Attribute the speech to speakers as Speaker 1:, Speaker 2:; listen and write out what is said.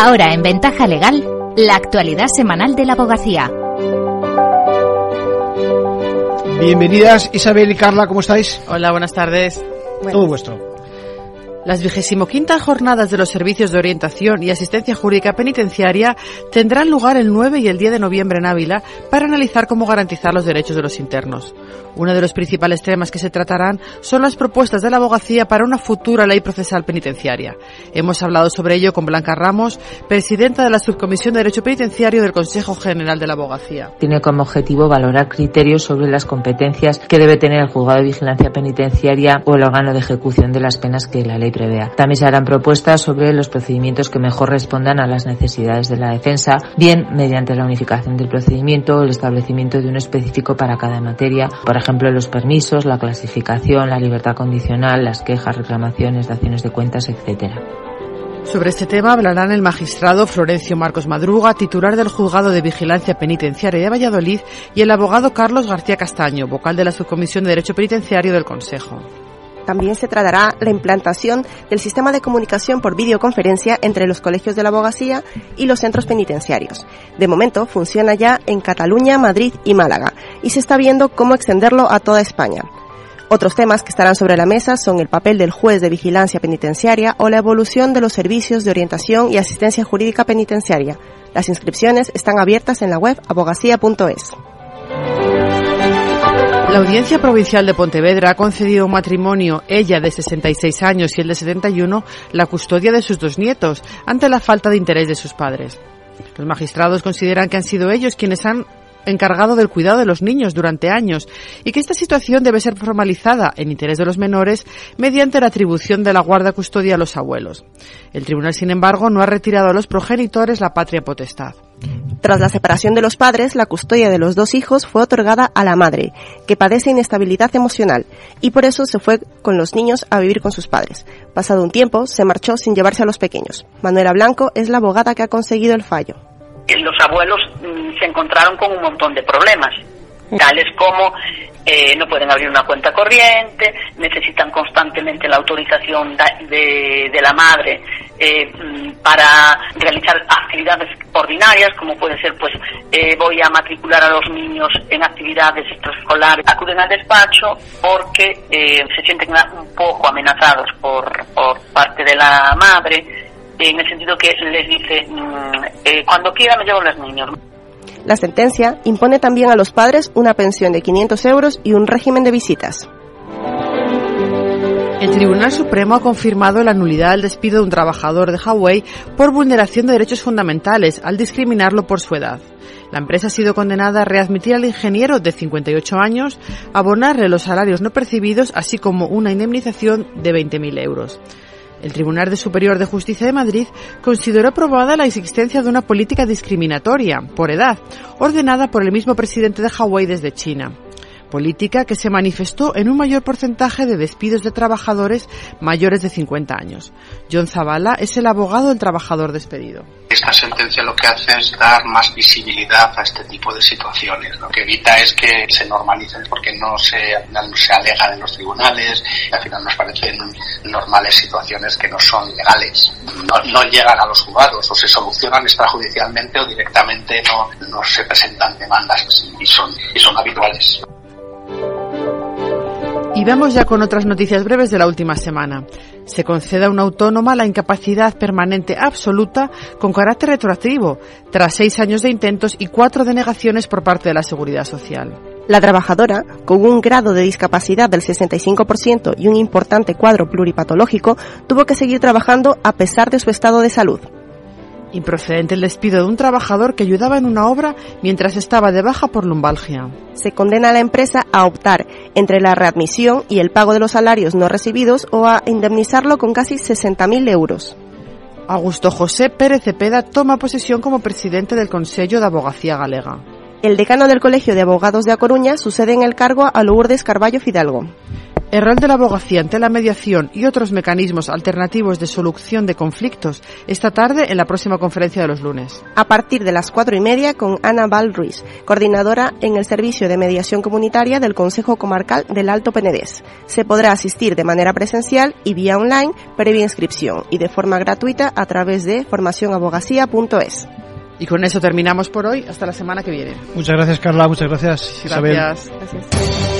Speaker 1: Ahora en Ventaja Legal, la actualidad semanal de la abogacía.
Speaker 2: Bienvenidas Isabel y Carla, ¿cómo estáis?
Speaker 3: Hola, buenas tardes.
Speaker 2: Todo vuestro.
Speaker 3: Las quintas jornadas de los servicios de orientación y asistencia jurídica penitenciaria tendrán lugar el 9 y el 10 de noviembre en Ávila para analizar cómo garantizar los derechos de los internos. Uno de los principales temas que se tratarán son las propuestas de la abogacía para una futura ley procesal penitenciaria. Hemos hablado sobre ello con Blanca Ramos, presidenta de la Subcomisión de Derecho Penitenciario del Consejo General de la Abogacía.
Speaker 4: Tiene como objetivo valorar criterios sobre las competencias que debe tener el juzgado de vigilancia penitenciaria o el órgano de ejecución de las penas que la ley prevea. También se harán propuestas sobre los procedimientos que mejor respondan a las necesidades de la defensa, bien mediante la unificación del procedimiento o el establecimiento de uno específico para cada materia, por ejemplo los permisos, la clasificación, la libertad condicional, las quejas, reclamaciones, daciones de cuentas, etcétera.
Speaker 3: Sobre este tema hablarán el magistrado Florencio Marcos Madruga, titular del Juzgado de Vigilancia Penitenciaria de Valladolid, y el abogado Carlos García Castaño, vocal de la Subcomisión de Derecho Penitenciario del Consejo
Speaker 5: también se tratará la implantación del sistema de comunicación por videoconferencia entre los colegios de la abogacía y los centros penitenciarios. De momento funciona ya en Cataluña, Madrid y Málaga y se está viendo cómo extenderlo a toda España. Otros temas que estarán sobre la mesa son el papel del juez de vigilancia penitenciaria o la evolución de los servicios de orientación y asistencia jurídica penitenciaria. Las inscripciones están abiertas en la web abogacía.es.
Speaker 3: La Audiencia Provincial de Pontevedra ha concedido un matrimonio, ella de 66 años y él de 71, la custodia de sus dos nietos, ante la falta de interés de sus padres. Los magistrados consideran que han sido ellos quienes han encargado del cuidado de los niños durante años y que esta situación debe ser formalizada en interés de los menores mediante la atribución de la guarda custodia a los abuelos. El tribunal, sin embargo, no ha retirado a los progenitores la patria potestad.
Speaker 5: Tras la separación de los padres, la custodia de los dos hijos fue otorgada a la madre, que padece inestabilidad emocional, y por eso se fue con los niños a vivir con sus padres. Pasado un tiempo, se marchó sin llevarse a los pequeños. Manuela Blanco es la abogada que ha conseguido el fallo
Speaker 6: los abuelos mm, se encontraron con un montón de problemas, tales como eh, no pueden abrir una cuenta corriente, necesitan constantemente la autorización de, de la madre eh, para realizar actividades ordinarias, como puede ser, pues, eh, voy a matricular a los niños en actividades extraescolares, acuden al despacho porque se sienten un poco amenazados por, por parte de la madre en el sentido que les dice, mm, eh, cuando quiera me llevo los niños.
Speaker 5: La sentencia impone también a los padres una pensión de 500 euros y un régimen de visitas.
Speaker 3: El Tribunal Supremo ha confirmado la nulidad del despido de un trabajador de Huawei por vulneración de derechos fundamentales al discriminarlo por su edad. La empresa ha sido condenada a readmitir al ingeniero de 58 años, abonarle los salarios no percibidos, así como una indemnización de 20.000 euros. El Tribunal Superior de Justicia de Madrid consideró aprobada la existencia de una política discriminatoria por edad, ordenada por el mismo presidente de Hawái desde China política que se manifestó en un mayor porcentaje de despidos de trabajadores mayores de 50 años. John Zavala es el abogado del trabajador despedido.
Speaker 7: Esta sentencia lo que hace es dar más visibilidad a este tipo de situaciones. Lo que evita es que se normalicen porque no se, no se alegan en los tribunales y al final nos parecen normales situaciones que no son legales. No, no llegan a los juzgados o se solucionan extrajudicialmente o directamente no, no se presentan demandas y son, y son habituales.
Speaker 3: Y vamos ya con otras noticias breves de la última semana. Se concede a una autónoma la incapacidad permanente absoluta con carácter retroactivo, tras seis años de intentos y cuatro denegaciones por parte de la Seguridad Social.
Speaker 5: La trabajadora, con un grado de discapacidad del 65% y un importante cuadro pluripatológico, tuvo que seguir trabajando a pesar de su estado de salud.
Speaker 3: Improcedente el despido de un trabajador que ayudaba en una obra mientras estaba de baja por lumbalgia.
Speaker 5: Se condena a la empresa a optar entre la readmisión y el pago de los salarios no recibidos o a indemnizarlo con casi 60.000 euros.
Speaker 3: Augusto José Pérez Cepeda toma posesión como presidente del Consejo de Abogacía Galega.
Speaker 5: El decano del Colegio de Abogados de A Coruña sucede en el cargo a Lourdes Carballo Fidalgo.
Speaker 3: El rol de la abogacía ante la mediación y otros mecanismos alternativos de solución de conflictos esta tarde en la próxima conferencia de los lunes.
Speaker 5: A partir de las cuatro y media con Ana Val Ruiz, coordinadora en el Servicio de Mediación Comunitaria del Consejo Comarcal del Alto Penedés. Se podrá asistir de manera presencial y vía online previa inscripción y de forma gratuita a través de formacionabogacía.es.
Speaker 3: Y con eso terminamos por hoy. Hasta la semana que viene.
Speaker 2: Muchas gracias, Carla. Muchas gracias, Isabel.
Speaker 3: Gracias.
Speaker 5: Gracias.